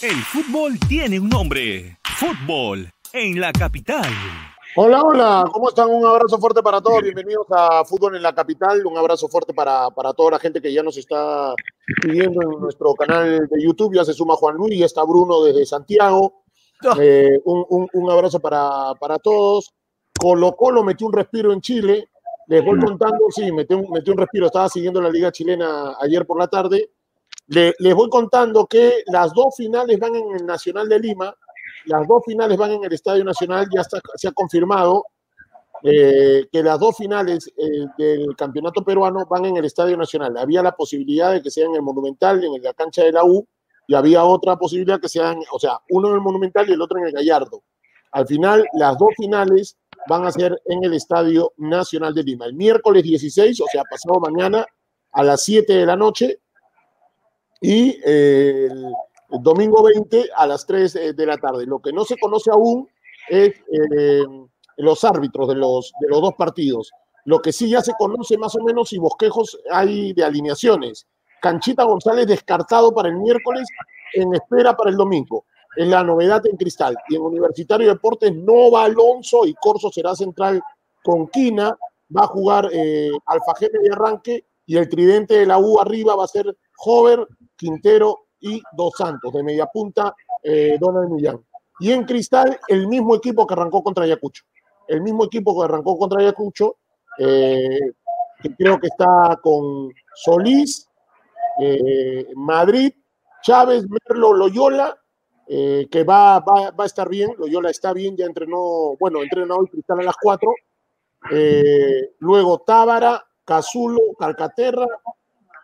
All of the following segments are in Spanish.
El fútbol tiene un nombre. Fútbol en la capital. Hola, hola, ¿cómo están? Un abrazo fuerte para todos. Bienvenidos a Fútbol en la Capital. Un abrazo fuerte para, para toda la gente que ya nos está siguiendo en nuestro canal de YouTube. Ya se suma Juan Luis, ya está Bruno desde Santiago. Eh, un, un- un abrazo para, para todos. Colo Colo metió un respiro en Chile. Les voy contando, sí, metió un, metió un respiro. Estaba siguiendo la Liga Chilena ayer por la tarde. Le- les voy contando que las dos finales van en el Nacional de Lima. Las dos finales van en el Estadio Nacional. Ya está, se ha confirmado eh, que las dos finales eh, del campeonato peruano van en el Estadio Nacional. Había la posibilidad de que sean en el Monumental, en la cancha de la U, y había otra posibilidad que sean, o sea, uno en el Monumental y el otro en el Gallardo. Al final, las dos finales van a ser en el Estadio Nacional de Lima. El miércoles 16, o sea, pasado mañana, a las 7 de la noche, y eh, el, domingo 20 a las 3 de la tarde. Lo que no se conoce aún es eh, los árbitros de los, de los dos partidos. Lo que sí ya se conoce más o menos y bosquejos hay de alineaciones. Canchita González descartado para el miércoles, en espera para el domingo. Es la novedad en Cristal. Y en Universitario de Deportes no va Alonso y Corso será central con Quina. Va a jugar eh, Alfajete de arranque y el tridente de la U arriba va a ser Hover, Quintero y Dos Santos. De media punta, eh, Donald Millán. Y en Cristal, el mismo equipo que arrancó contra Ayacucho. El mismo equipo que arrancó contra Ayacucho, eh, que creo que está con Solís, eh, Madrid, Chávez, Merlo, Loyola, eh, que va, va, va a estar bien. Loyola está bien, ya entrenó, bueno, entrenó hoy Cristal a las 4. Eh, luego Tábara, Cazulo, Calcaterra,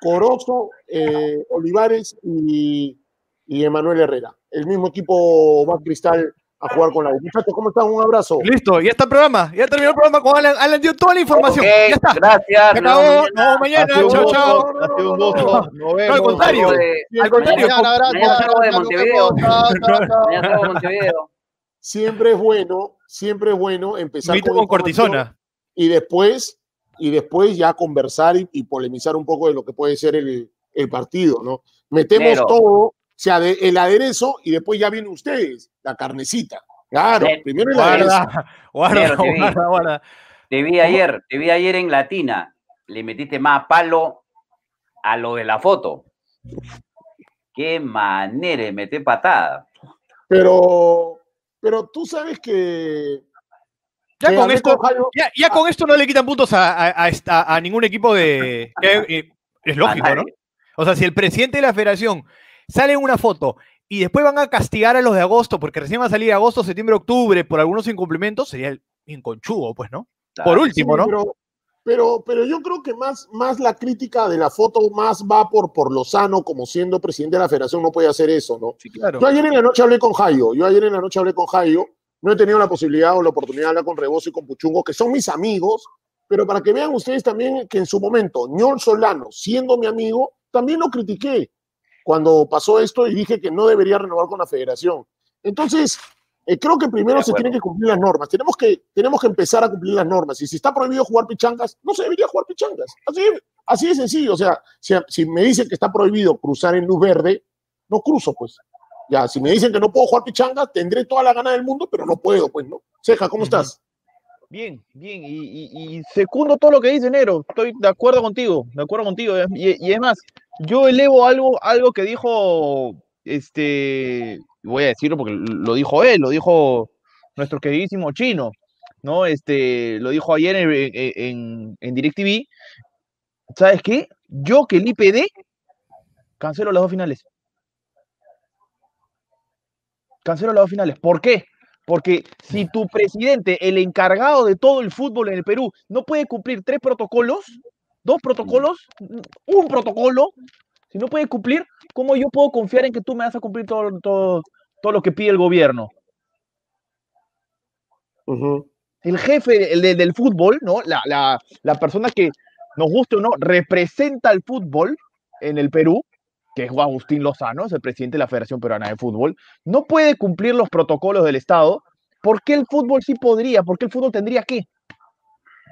Corozo, eh, Olivares y, y Emanuel Herrera. El mismo equipo va a Cristal a jugar con la U. Muchachos, ¿cómo están? Un abrazo. Listo, ya está el programa. Ya terminó el programa con Alan. Alan dio toda la información. Ya está. gracias. Se acabó. Nos vemos mañana. Chao, chao. ha sido un gusto. Nos No, al contrario. Al contrario. Mañana, Montevideo. Siempre es bueno, siempre es bueno empezar con, con cortisona. y después y después ya conversar y, y polemizar un poco de lo que puede ser el, el partido, ¿no? Metemos todo, o sea, de- el aderezo y después ya vienen ustedes, la carnecita. Claro, primero el aderezo. Guarda, guarda, Nero, te vi. guarda, guarda. Te vi ayer, te vi ayer en Latina. Le metiste más palo a lo de la foto. Qué manera de meter patada. Pero, pero tú sabes que. Ya con esto, ya, ya con esto no le quitan puntos a, a- a a ningún equipo de. que, eh, es lógico, ¿no? O sea, si el presidente de la federación sale en una foto y después van a castigar a los de agosto, porque recién va a salir agosto, septiembre, octubre, por algunos incumplimientos, sería el bien conchudo, pues, ¿no? Por último, Sí, ¿no? Pero, pero, pero yo creo que más, más la crítica de la foto más va por, por Lozano, como siendo presidente de la federación, no puede hacer eso, ¿no? Sí, claro. Yo ayer en la noche hablé con Jairo, yo ayer en la noche hablé con Jairo, no he tenido la posibilidad o la oportunidad de hablar con Rebozo y con Puchungo, que son mis amigos, pero para que vean ustedes también que en su momento, Ñol Solano, siendo mi amigo, también lo critiqué cuando pasó esto y dije que no debería renovar con la federación. Entonces, eh, creo que primero se tienen que cumplir las normas. Tenemos que, tenemos que empezar a cumplir las normas. Y si está prohibido jugar pichangas, no se debería jugar pichangas. Así, así de sencillo. O sea, si, si me dicen que está prohibido cruzar en luz verde, no cruzo, pues. Ya, si me dicen que no puedo jugar pichanga, tendré toda la gana del mundo, pero no puedo, pues, ¿no? Ceja, ¿cómo estás? Bien, bien, y, y, y secundo todo lo que dice Nero, estoy de acuerdo contigo, de acuerdo contigo, y, y es más, yo elevo algo, algo que dijo, este, voy a decirlo porque lo dijo él, lo dijo nuestro queridísimo chino, ¿no? Este, lo dijo ayer en, en, en DirecTV, ¿sabes qué? Yo que el IPD cancelo las dos finales. Cancelo las dos finales. ¿Por qué? Porque si tu presidente, el encargado de todo el fútbol en el Perú, no puede cumplir tres protocolos, dos protocolos, un protocolo, si no puede cumplir, ¿cómo yo puedo confiar en que tú me vas a cumplir todo, todo, todo lo que pide el gobierno? El jefe el de- del fútbol, ¿no? La, la, la persona que, nos guste o no, representa al fútbol en el Perú, que es Agustín Lozano, es el presidente de la Federación Peruana de Fútbol, no puede cumplir los protocolos del Estado, ¿por qué el fútbol sí podría? ¿Por qué el fútbol tendría que?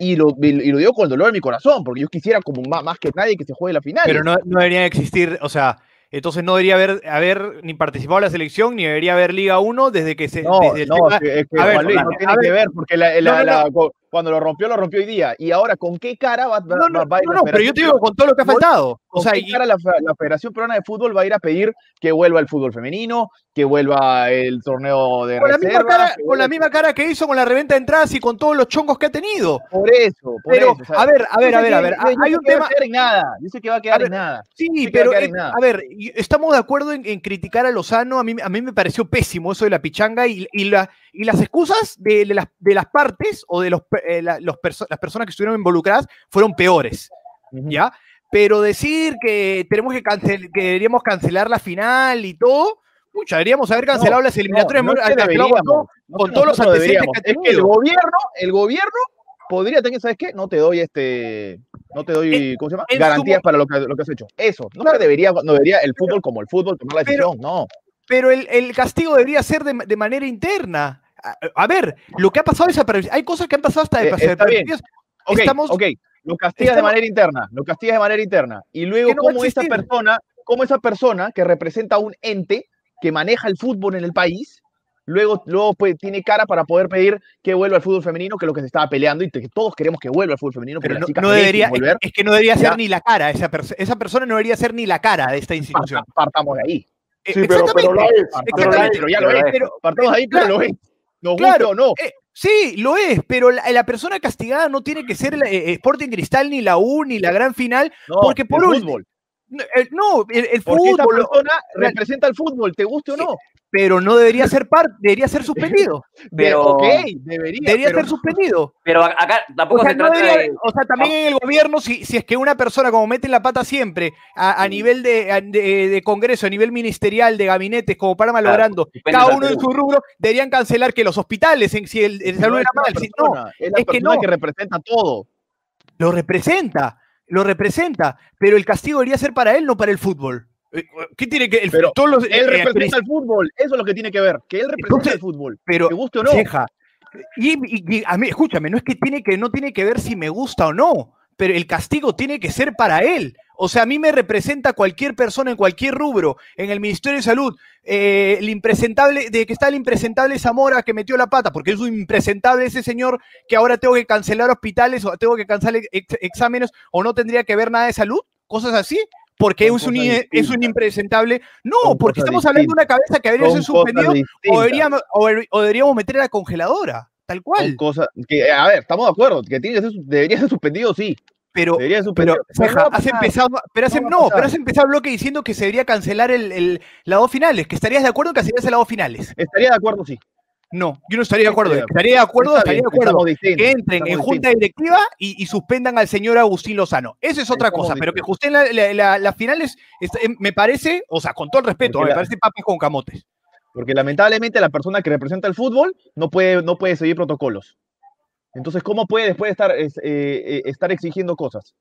Y lo, y lo digo con el dolor de mi corazón, porque yo quisiera como más, más que nadie que se juegue la final. Pero no, no deberían existir, o sea, Entonces no debería haber, haber ni participado en la selección, ni debería haber Liga 1 desde que se... No, desde el no, tema- es que, es que, a ver, Juan Luis, no tiene a que ver. porque la- la- No, no, la- cu- cuando lo rompió, lo rompió hoy día. Y ahora, ¿con qué cara va, No, no, va- va a ir no, no, pero yo te digo con todo lo que ha faltado. O ¿Con sea, qué y- cara la, la Federación Peruana de Fútbol va a ir a pedir que vuelva el fútbol femenino, que vuelva el torneo de con la, misma reserva? cara, con la misma cara que hizo con la reventa de entradas y con todos los chongos que ha tenido. Por eso, por Pero, eso. o a ver, a ver, a ver, a ver. yo- Hay un tema. a quedar en nada. Sé que va a quedar ver, en nada. Sí, a pero quedar eh, en nada. a ver, estamos de acuerdo en, en criticar a Lozano. A mí, a mí me pareció pésimo eso de la pichanga y, y la, y las excusas de, de las, de las partes o de los, eh, la- los perso- las personas que estuvieron involucradas fueron peores. ¿ya? Pero decir que tenemos que, cancel- que deberíamos cancelar la final y todo, pucha, deberíamos haber cancelado las eliminatorias. No, no es que con todo- no con todos los antecedentes que Es que el gobierno, el gobierno podría tener, ¿sabes qué? No te doy este, no te doy, ¿cómo se llama? su Garantías mo- para lo que, lo que has hecho. Eso, no Claro. debería, no debería el fútbol como el fútbol tomar la Pero- decisión, no. pero el, el castigo debería ser de, de manera interna. A, a ver, lo que ha pasado desapercibido. Hay cosas que han pasado hasta Eh, está desapercibidas. Ok, Estamos, ok, lo castigas de manera interna, lo castigas de manera interna. Y luego, no como esa persona, como esa persona que representa a un ente que maneja el fútbol en el país, luego, luego pues, tiene cara para poder pedir que vuelva al fútbol femenino, que es lo que se estaba peleando y que todos queremos que vuelva al fútbol femenino, pero no, no debería, volver. es que no debería ser ni la cara. Esa, perso- esa persona no debería ser ni la cara de esta institución. Parta- Partamos de ahí. Eh, Sí, pero, pero es. Ya lo es. Pero partamos de ahí, pero Claro. lo es. Nos Claro. o no. Eh, sí, lo es, pero la, la persona castigada no tiene que ser la- eh, Sporting Cristal, ni la U, ni la gran final. No, porque por el un- fútbol. No, eh, el, el Porque fútbol, lo- persona representa al fútbol, te guste o no. Pero no debería ser parte, debería ser suspendido. Pero- ok, debería. Debería pero ser suspendido. Pero acá O tampoco sea, se no trata debería- de. o sea, también en el gobierno, si, si es que una persona, como mete la pata siempre, a, a nivel de, a- de- de Congreso, a nivel ministerial, de gabinetes, como para malogrando, cada uno en su rubro, deberían cancelar que los hospitales, en, si el, el salud no era mal, si- no, es la es que no. que representa todo. lo representa, lo representa, pero el castigo debería ser para él, no para el fútbol. ¿Qué tiene que el, Pero todos los- Él eh, representa el fútbol, eso es lo que tiene que ver, que él representa Entonces, el fútbol, pero te guste o no. Ceja, Y, y- y a mí, escúchame, no es que tiene que, no tiene que ver si me gusta o no, pero el castigo tiene que ser para él. O sea, a mí me representa cualquier persona en cualquier rubro, en el Ministerio de Salud, eh, el impresentable, de que está el impresentable Zamora que metió la pata, porque es un impresentable ese señor que ahora tengo que cancelar hospitales o tengo que cancelar ex- exámenes o no tendría que ver nada de salud, cosas así. Porque es un, es un impresentable. No, porque estamos hablando de una cabeza que debería ser suspendido o deberíamos, o deberíamos meter a la congeladora, tal cual. cosas que, a ver, estamos de acuerdo, que tiene que ser, debería ser suspendido, sí. Pero, pero. Ceja, has empezado, pero has, No pero has empezado el bloque diciendo que se debería cancelar el, el, las dos finales, que estarías de acuerdo que cancelarías las dos finales. Estaría de acuerdo, sí. No, yo no estaría de acuerdo. Estaría de Estaría de acuerdo, estaría de acuerdo. Que entren en junta directiva y, y suspendan al señor Agustín Lozano. Esa es otra Estamos cosa, pero que justen la- la- la- las finales, es- me parece, o sea, con todo el respeto, Porque me parece papas con camotes. Porque lamentablemente la persona que representa el fútbol no puede, no puede seguir protocolos. Entonces, ¿cómo puede después estar, es- eh, eh, estar exigiendo cosas?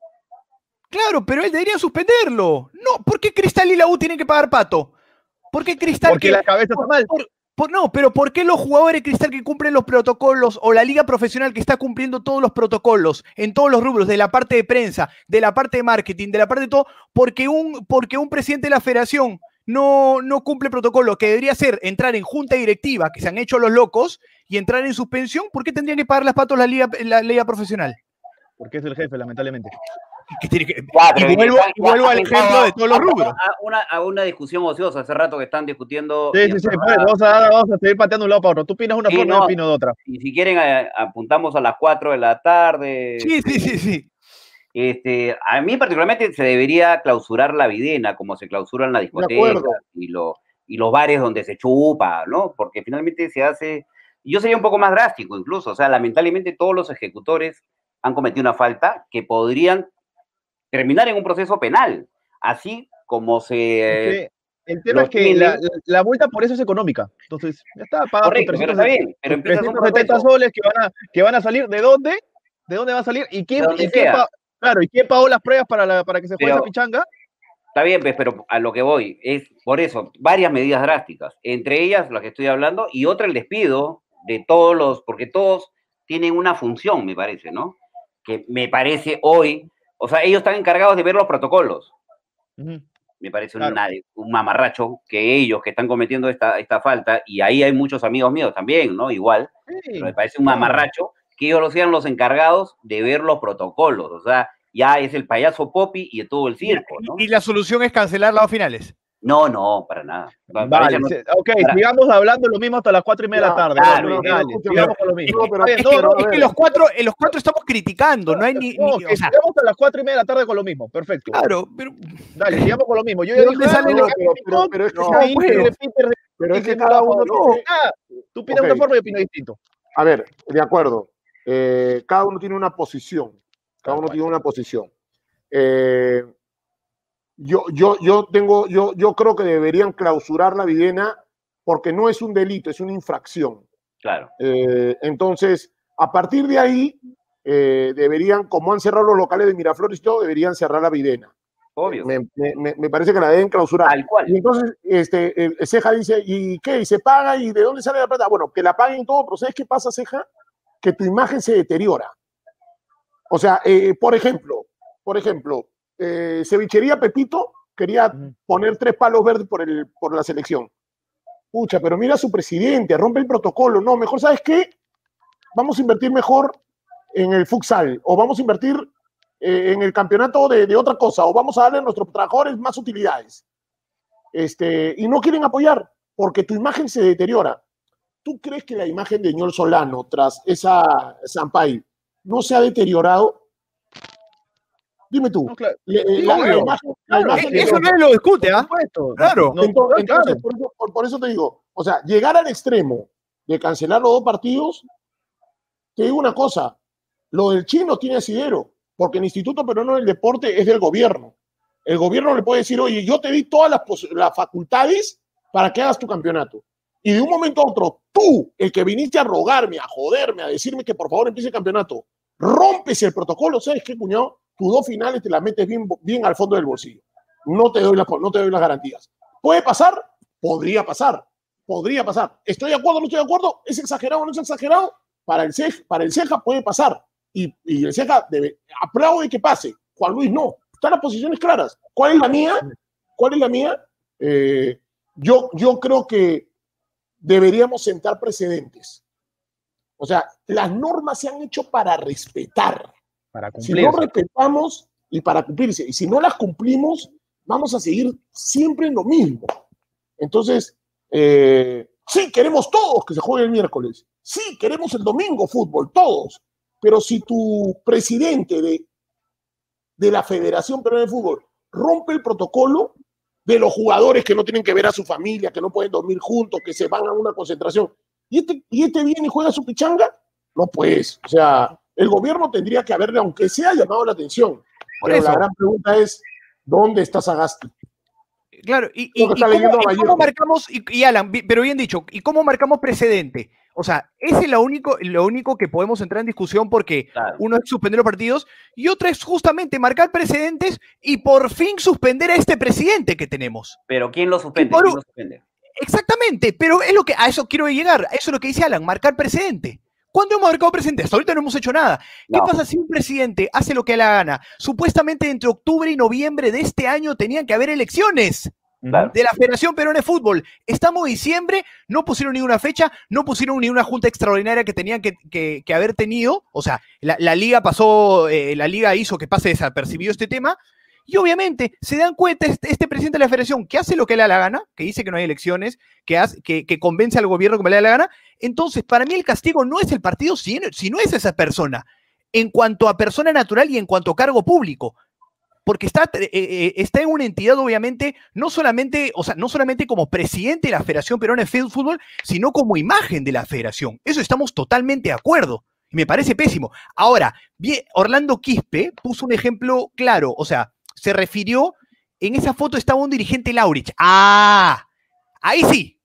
Claro, pero él debería suspenderlo. No, ¿por qué Cristal y la U tienen que pagar pato? ¿Por qué Cristal Porque que- la cabeza está mal. por- no, pero ¿por qué los jugadores Cristal que cumplen los protocolos o la liga profesional que está cumpliendo todos los protocolos en todos los rubros, de la parte de prensa, de la parte de marketing, de la parte de todo, porque un, porque un presidente de la federación no, no cumple protocolo, que debería ser entrar en junta directiva, que se han hecho los locos, y entrar en suspensión, ¿por qué tendrían que pagar las patos la liga, la liga profesional? Porque es el jefe, lamentablemente. Que tiene que- Ya, pero y vuelvo, y al ejemplo de todos los rubros. A una, a una discusión ociosa hace rato que están discutiendo. Sí, sí, sí, pues, vamos, a, vamos a seguir pateando un lado para otro. Tú opinas una Sí, forma, no. yo opino de otra. Y si quieren, a- apuntamos a las 4 de la tarde. Sí, sí, sí, sí. Este, a mí particularmente se debería clausurar la videna, como se clausuran las discotecas y, lo- y los bares donde se chupa, ¿no? Porque finalmente se hace... Yo sería un poco más drástico incluso, o sea, lamentablemente todos los ejecutores han cometido una falta que podrían terminar en un proceso penal, así como se... El tema es que la, la- la multa por eso es económica. Entonces, ya está, pagas tus Correcto, pero está 370 bien, pero empiezas un 370 proceso. soles que van, a, que van a salir. ¿De dónde? ¿De dónde va a salir? ¿Y quién, y claro, ¿y quién pagó las pruebas para, la- para que se juegue Pero- esa pichanga? Está bien, pues, pero a lo que voy es por eso, varias medidas drásticas, entre ellas las que estoy hablando, y otra el despido de todos los, porque todos tienen una función, me parece, ¿no? Que me parece hoy, o sea, ellos están encargados de ver los protocolos. Me parece Claro. una- un mamarracho que ellos que están cometiendo esta, esta falta, y ahí hay muchos amigos míos también, ¿no? Igual, Sí, pero me parece un mamarracho que ellos los sean los encargados de ver los protocolos, o sea, ya es el payaso Popi y de todo el circo, ¿no? Y la solución es cancelar las finales. No, no, para nada. Vale, no- ok, para- sigamos hablando lo mismo hasta las cuatro y media de la tarde. claro, dale, sigamos con lo mismo. no, pero- Es no, que, no, es que los cuatro, en los cuatro estamos criticando, no hay ni, No, ni- que o sea, sigamos a las cuatro y media de la tarde con lo mismo. Perfecto. claro, pero Dale, sigamos con lo mismo. Yo ¿De ya dije, sale ah, pero- pero- pero es que Pero es que cada no, uno no, ah, Tú opinas de una forma y opino distinto. A ver, de acuerdo. Eh, cada uno tiene una posición. Cada uno tiene una posición. Eh, yo, yo, yo tengo, yo, yo creo que deberían clausurar la videna porque no es un delito, es una infracción. Claro. Eh, entonces, a partir de ahí, eh, deberían, como han cerrado los locales de Miraflores y todo, deberían cerrar la videna. Obvio. Me, me- me- me parece que la deben clausurar. Tal cual. Y entonces, este, Ceja dice, ¿y qué? ¿Y se paga? ¿Y de dónde sale la plata? Bueno, que la paguen todo, pero ¿sabes qué pasa, Ceja? Que tu imagen se deteriora. O sea, eh, por ejemplo, por ejemplo, eh, Cevichería Pepito quería poner tres palos verdes por, el, por la selección. Pucha, pero mira a su presidente, rompe el protocolo. No, mejor, ¿sabes qué? Vamos a invertir mejor en el futsal, o vamos a invertir eh, en el campeonato de, de otra cosa, o vamos a darle a nuestros trabajadores más utilidades. Este, y no quieren apoyar, porque tu imagen se deteriora. ¿Tú crees que la imagen de Ñol Solano tras esa Zampay no se ha deteriorado? Dime tú. No, claro. Le- Sí, la, la obvio. imagen, la Claro, imagen eh, eso nadie lo discute, ¿ah? Por. Claro. Entonces, claro. por, eso, por- por eso te digo, o sea, llegar al extremo de cancelar los dos partidos, te digo una cosa, lo del chino tiene asidero, porque el Instituto Peruano del Deporte es del gobierno. El gobierno le puede decir, oye, yo te di todas las, las facultades para que hagas tu campeonato. Y de un momento a otro, tú, el que viniste a rogarme, a joderme, a decirme que por favor empiece el campeonato, rompes el protocolo, ¿sabes qué, cuñado? Tus dos finales te las metes bien, al fondo del bolsillo. No te doy, las- no te doy las garantías. ¿Puede pasar? Podría pasar. Podría pasar. ¿Estoy de acuerdo o no estoy de acuerdo? ¿Es exagerado o no es exagerado? Para el, CEJ, para el CEJA puede pasar. Y, y el CEJA debe, aplaude que pase. Juan Luis no. Están las posiciones claras. ¿Cuál es la mía? ¿Cuál es la mía? Eh, yo, yo creo que deberíamos sentar precedentes. O sea, las normas se han hecho para respetar. Para Si no respetamos y para cumplirse, y si no las cumplimos, vamos a seguir siempre en lo mismo. Entonces, eh, sí, queremos todos que se juegue el miércoles. Sí, queremos el domingo fútbol, todos. Pero si tu presidente de, de la Federación Peruana de Fútbol rompe el protocolo de los jugadores que no tienen que ver a su familia, que no pueden dormir juntos, que se van a una concentración, y este, y este viene y juega su pichanga, no pues. O sea, el gobierno tendría que haberle, aunque sea, llamado la atención. Por Pero eso. la gran pregunta es, ¿dónde está Sagasti? Claro, y, cómo, y marcamos, y, y Alan, pero bien dicho, ¿y cómo marcamos precedente? O sea, ese es lo único, lo único que podemos entrar en discusión porque Claro. uno es suspender los partidos y otro es justamente marcar precedentes y por fin suspender a este presidente que tenemos. Pero ¿quién lo suspende? por ¿Quién un- lo suspende? Exactamente, pero es lo que a eso quiero llegar, a eso es lo que dice Alan, marcar precedente. ¿Cuándo hemos marcado precedente? Hasta ahorita no hemos hecho nada. ¿Qué No. pasa si un presidente hace lo que le gana? Supuestamente entre octubre y noviembre de este año tenían que haber elecciones Claro. de la Federación Peruana de Fútbol. Estamos en diciembre, no pusieron ninguna fecha, no pusieron ni una junta extraordinaria que tenían que, que- que haber tenido. O sea, la, la liga pasó, eh, la liga hizo que pase desapercibido este tema. Y obviamente se dan cuenta este, este presidente de la federación que hace lo que le da la gana, que dice que no hay elecciones, que, hace- que, convence al gobierno como le da la gana. Entonces, para mí el castigo no es el partido, sino, sino es esa persona. En cuanto a persona natural y en cuanto a cargo público porque está, eh, eh, está en una entidad, obviamente, no solamente, o sea, no solamente como presidente de la Federación Peruana de Fútbol, sino como imagen de la federación. Eso estamos totalmente de acuerdo. Me parece pésimo. Ahora, Orlando Quispe puso un ejemplo claro. O sea, se refirió, en esa foto estaba un dirigente Laurich. Ah, ahí sí.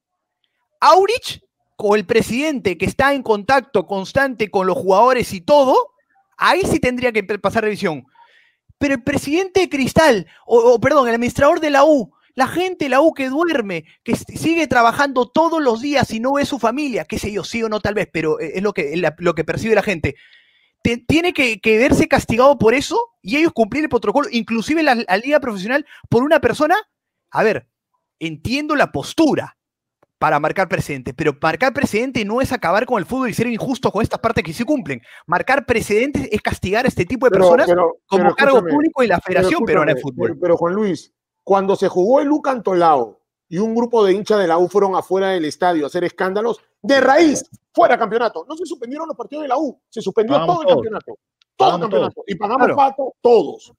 Aurich, con el presidente que está en contacto constante con los jugadores y todo, ahí sí tendría que pasar revisión pero el presidente de Cristal, o, o, perdón, el administrador de la U, la gente la U que duerme, que sigue trabajando todos los días y no ve su familia, qué sé yo, sí o no tal vez, pero eh, es lo que, lo que percibe la gente. Te- tiene que, que verse castigado por eso y ellos cumplir el protocolo, inclusive la, la liga profesional, por una persona a ver, entiendo la postura para marcar precedente, pero marcar precedente no es acabar con el fútbol y ser injusto con estas partes que sí cumplen. Marcar precedentes es castigar a este tipo de Pero- personas pero- como pero cargo público y la Federación Peruana de Fútbol. Pero, pero, Juan Luis, cuando se jugó el Luca Antolao y un grupo de hinchas de la U fueron afuera del estadio a hacer escándalos, de raíz, fuera campeonato. No se suspendieron los partidos de la U, se suspendió Pagamos todo el todos. campeonato. Todo el campeonato. Y pagamos Claro. pato todos.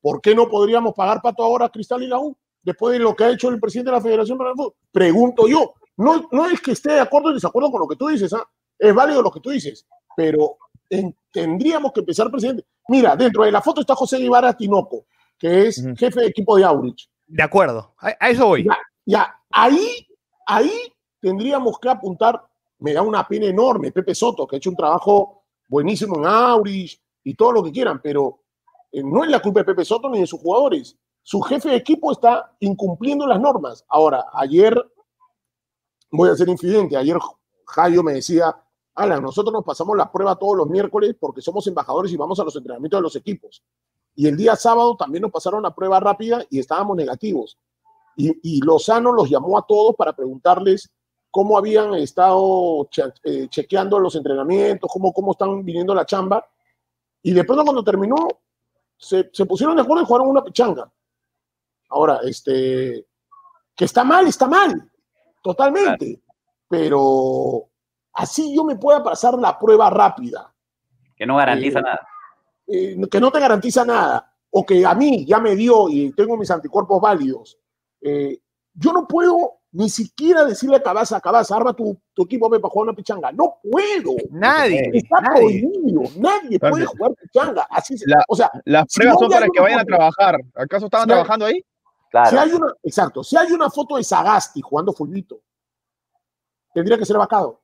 ¿Por qué no podríamos pagar pato ahora a Cristal y la U? Después de lo que ha hecho el presidente de la Federación Peruana de Fútbol. Pregunto yo. No, no es que esté de acuerdo o desacuerdo con lo que tú dices, ¿ah? es válido lo que tú dices, pero en- tendríamos que empezar, presidente. Mira, dentro de la foto está José Guevara Tinoco, que es jefe de equipo de Aurich. De acuerdo, a, a eso voy. Ya, ahí, ahí tendríamos que apuntar, me da una pena enorme, Pepe Soto, que ha hecho un trabajo buenísimo en Aurich y todo lo que quieran, pero eh, no es la culpa de Pepe Soto ni de sus jugadores. Su jefe de equipo está incumpliendo las normas. Ahora, ayer, voy a ser infidente, ayer Jayo me decía, Alan, nosotros nos pasamos la prueba todos los miércoles porque somos embajadores y vamos a los entrenamientos de los equipos. Y el día sábado también nos pasaron la prueba rápida y estábamos negativos. Y, y Lozano los llamó a todos para preguntarles cómo habían estado che- eh, chequeando los entrenamientos, cómo, cómo están viniendo la chamba. Y de pronto cuando terminó, se, se pusieron de acuerdo y jugaron una pichanga. Ahora, este, que está mal, está mal, totalmente. Pero así yo me pueda pasar la prueba rápida, Que no garantiza Eh, nada. eh, que no te garantiza nada, o que a mí ya me dio y tengo mis anticuerpos válidos, eh, yo no puedo ni siquiera decirle a Cabaza, Cabaza, arma tu, tu equipo para jugar una pichanga. No puedo. Nadie, Está nadie. prohibido. Nadie puede jugar pichanga. Así se- La- o sea, Las Si pruebas no, son para que vayan a trabajar. ¿Acaso estaban Si hay- trabajando ahí? Claro. si hay una, exacto, si hay una foto de Sagasti jugando fulbito, tendría que ser vacado.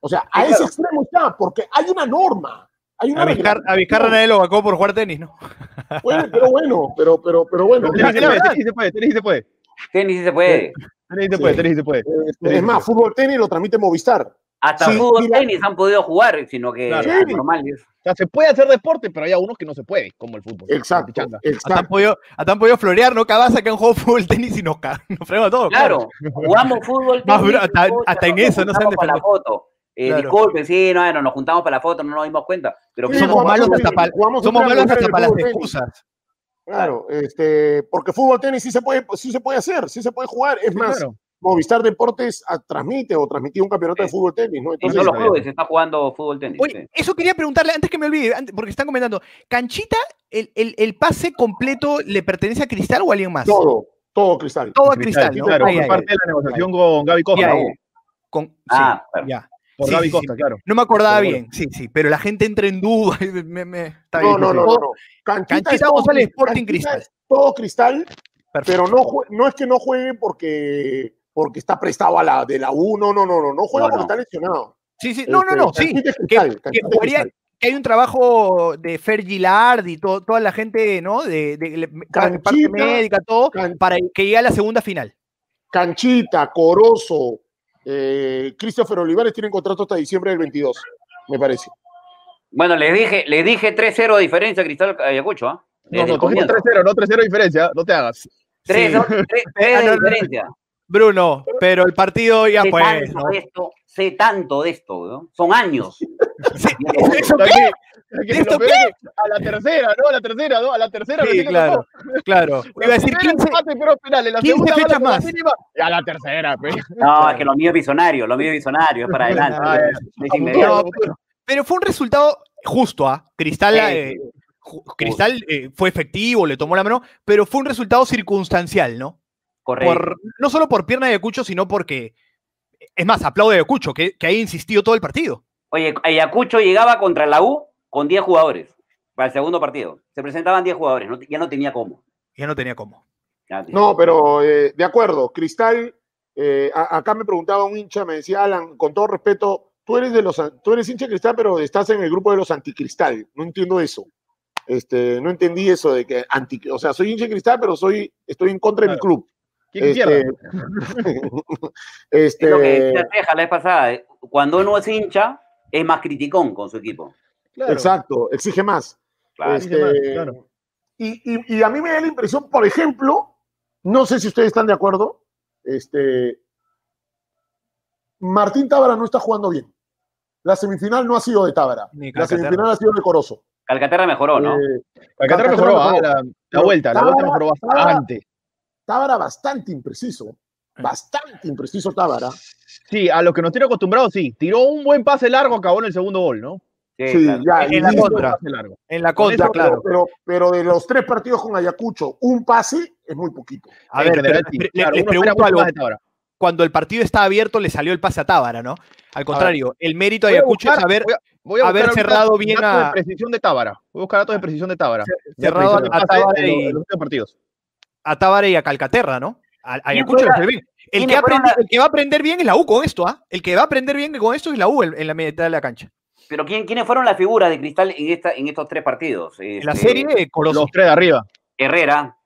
O sea, a Sí, ese claro. extremo está, porque hay una norma. Hay una A Vizcar- a Vizcarra nadie lo vacó por jugar tenis, ¿no? Bueno, pero bueno, pero, pero, pero bueno. Tenis es se puede, tenis se puede, tenis se puede. Tenis sí se puede. Tenis se puede, tenis se puede. Es más, fútbol tenis lo transmite Movistar. Hasta Sí, fútbol mira. tenis han podido jugar, sino que Claro. Sí. normal es. O sea, se puede hacer deporte, pero hay algunos que no se puede, como el fútbol. Exacto, pichanga. Hasta han, exacto. podido, hasta han podido florear, ¿no? Cabaza que han jugado fútbol, tenis y nos, nos fregamos todo. Claro, jugamos fútbol. Más tenis, bro- hasta- hasta en eso no se han defendido. Eh, Claro. Disculpen, sí, no, bueno, nos juntamos para la foto, no nos dimos cuenta. Pero Sí, somos malos hasta para jugamos un somos malos en hasta para las excusas. Claro, este, porque fútbol tenis sí se puede, sí se puede hacer, sí se puede jugar. Es Sí, más, claro. Movistar Deportes transmite o transmitía un campeonato de fútbol tenis, ¿no? en Entonces, todos los clubes se está jugando fútbol tenis. Oye, sí. eso quería preguntarle antes que me olvide, antes- porque están comentando. ¿Canchita, el, el- el pase completo le pertenece a Cristal o a alguien más? todo, todo cristal. Todo a Cristal, ¿no? Claro, ahí, parte de la negociación con Gaby Costa. Con- sí, Ah, claro. ya. Por Sí, Gaby sí, Costa, sí. claro. No me acordaba Pero bueno. bien, sí, sí, pero la gente entra en duda. y me- me- está No, bien, no, sí, no, sí. no, no. Canchita, Canchita todo González, Sporting Canchita Cristal. es Todo cristal, Perfecto. pero no, no es que no juegue porque, porque está prestado a la de la U, no, no, no, no, no juega No, porque no. está lesionado. Sí, sí, no, no, Este, no, sí. Canchita es Que, jugaría, hay un trabajo de Fer Gilard y toda la gente, ¿no? De, de- de- parte médica, todo, para que llegue a la segunda final. Canchita, Corozo, eh, Christopher Olivares tienen contrato hasta diciembre del 22, me parece. Bueno, les dije, les dije 3-0 de diferencia Cristal Ayacucho, ¿ah? No, no, el tú dijiste comienzo. 3-0, no 3-0 diferencia, no te hagas. 3 Sí. tres Ah, de diferencia. Bruno, pero el partido ya sé pues, tanto ¿no? de esto, sé tanto de esto, ¿no? Son años. Sí, ¿Eso qué? ¿Esto que a la tercera, ¿no? A la tercera, ¿no? A la tercera Sí, claro, claro. La Iba a decir primera 15, empate, pero penales, la 15 segunda fechas más. a la tercera, pe. No, es que lo mío es visionario, lo mío es visionario, es para adelante. Ah, es inmediato. No, pero, pero fue un resultado justo, ¿ah? Cristal, Sí, eh, Cristal eh, fue efectivo, le tomó la mano, pero fue un resultado circunstancial, ¿no? Correcto. Por, no solo por pierna de Ayacucho, sino porque. Es más, aplaude a Ayacucho, que, que haya insistido todo el partido. Oye, Ayacucho llegaba contra la U con 10 jugadores para el segundo partido. Se presentaban 10 jugadores, no- ya no tenía cómo. Ya no tenía cómo. No pero eh, de acuerdo, Cristal, eh, a- acá me preguntaba un hincha, me decía, Alan, con todo respeto, tú eres de los tú eres hincha de Cristal, pero estás en el grupo de los anticristal. No entiendo eso. Este, no entendí eso de que anti, o sea, soy hincha de Cristal, pero soy, estoy en contra de mi club. ¿Quién Este, este, Es lo que decía Teja la vez pasada. eh, Cuando uno es hincha, es más criticón con su equipo. Claro. exacto, exige más. Claro. Este, Exige más, claro. y, y- y a mí me da la impresión, por ejemplo, no sé si ustedes están de acuerdo. Este, Martín Tábara no está jugando bien. La semifinal no ha sido de Tábara. La semifinal ha sido de Corozo. Calcaterra mejoró, ¿no? Eh, Calcaterra Calcaterra mejoró ah, mejoró. la, vuelta, la vuelta mejoró bastante. Tábara bastante impreciso. Bastante impreciso Tábara. Sí, a lo que nos tiene acostumbrados, sí. Tiró un buen pase largo, acabó en el segundo gol, ¿no? Sí, Sí, claro. ya. En la contra. Pase largo. En la Con contra, eso, claro. Pero, pero de los tres partidos con Ayacucho, un pase es muy poquito. A ver, pero le- Claro, les pregunto algo. más de Tábara. Cuando el partido estaba abierto, le salió el pase a Tábara, ¿no? Al contrario, el mérito de Ayacucho es haber voy a- voy a haber cerrado bien a- de precisión de Tábara. Voy a buscar datos de precisión de Tábara. Cerrado a Tábara y- en los partidos. a Tábara y a Calcaterra, ¿no? A, a ¿Quién Ayacucho que, aprende- el que va a aprender bien es la U con esto, ¿ah? El que va a aprender bien con esto es la U en, en la mitad de la cancha. Pero ¿quién, ¿quiénes fueron las figuras de Cristal en, esta, en estos tres partidos? En la Este, serie, Corozo. Los tres de arriba. Herrera.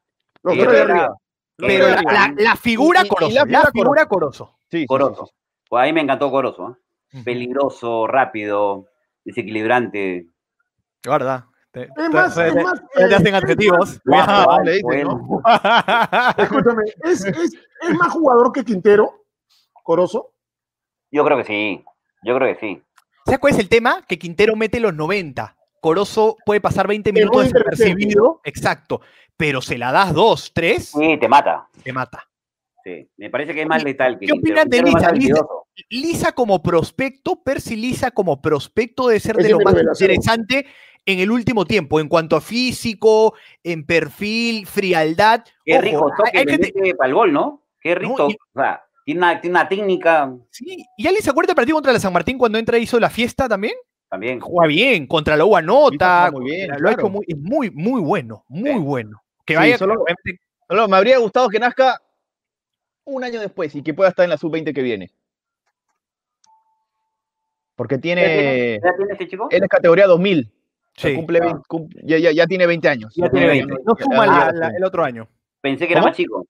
Los tres de arriba. pero la, la- la figura Corozo. la La figura figura Corozo. Sí, Corozo. sí. Pues ahí me encantó Corozo. ¿eh? Peligroso, rápido, desequilibrante. ¿Verdad? Te, Es más, te- es te- más, te eh, hacen adjetivos. Guapo, alto, le dicen, bueno. ¿no? Escúchame, ¿es, es, es más jugador que Quintero, Corozo? Yo creo que sí. Yo creo que sí. ¿Sabes cuál es el tema? Que Quintero mete los 90. Corozo puede pasar 20 Es minutos desapercibido. Exacto. Pero se la das dos, tres, Sí, te mata. te mata. Sí. Me parece que es más letal que ¿Qué opinan de Lisa? Lisa- como prospecto, Percy Lisa como prospecto de ser Es de lo más revelación. interesante en el último tiempo, en cuanto a físico, en perfil, frialdad. Qué Ojo, rico toque hay gente- mete para el gol, ¿no? Qué rico. y- O sea, tiene una, tiene una técnica Sí, ¿Y alguien se acuerda del partido contra la San Martín cuando entra y hizo la fiesta también? también. Juega bien, contra la U anota, Lisa juega muy bien, lo ha hecho claro. muy, es muy, muy bueno, muy Sí. bueno. Que Sí, vaya, solo- Solo me habría gustado que nazca un año después y que pueda estar en la sub-20 que viene. Porque ¿Qué tiene. ¿Qué edad tiene este chico? Él es categoría 2000. o sea, sí, cumple. 20 cum- ya, ya, ya tiene 20 años. ya tiene 20. No ya- suma ya- la- ya- la- el otro año. Pensé que era más chico.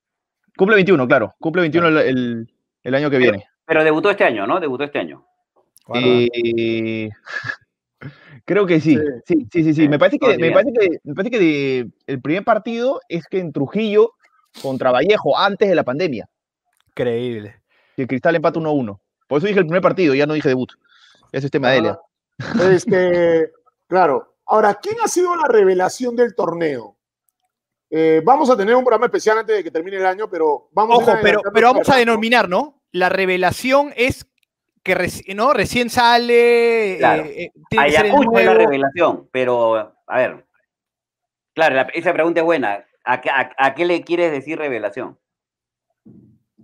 Cumple 21, claro. Cumple 21 el, el- el año que viene. Pero debutó este año, ¿no? Debutó este año. Eh, creo que sí. Sí. Sí, sí, sí. sí. Me parece que, me parece que, me parece que de- el primer partido es que en Trujillo contra Vallejo, antes de la pandemia, Increíble. que Cristal empata 1-1. Por eso dije el primer partido, ya no dije debut. Ese es tema de él. Ah, Este, claro. Ahora, ¿quién ha sido la revelación del torneo? Eh, vamos a tener un programa especial antes de que termine el año, pero vamos Ojo, a pero, pero vamos a denominar, ¿no? La revelación es que reci- ¿no? recién sale. Claro. eh, eh, que ser Ayacucho es la nuevo. revelación, pero a ver. Claro, la- esa pregunta es buena. ¿A, qué- a- a qué le quieres decir revelación?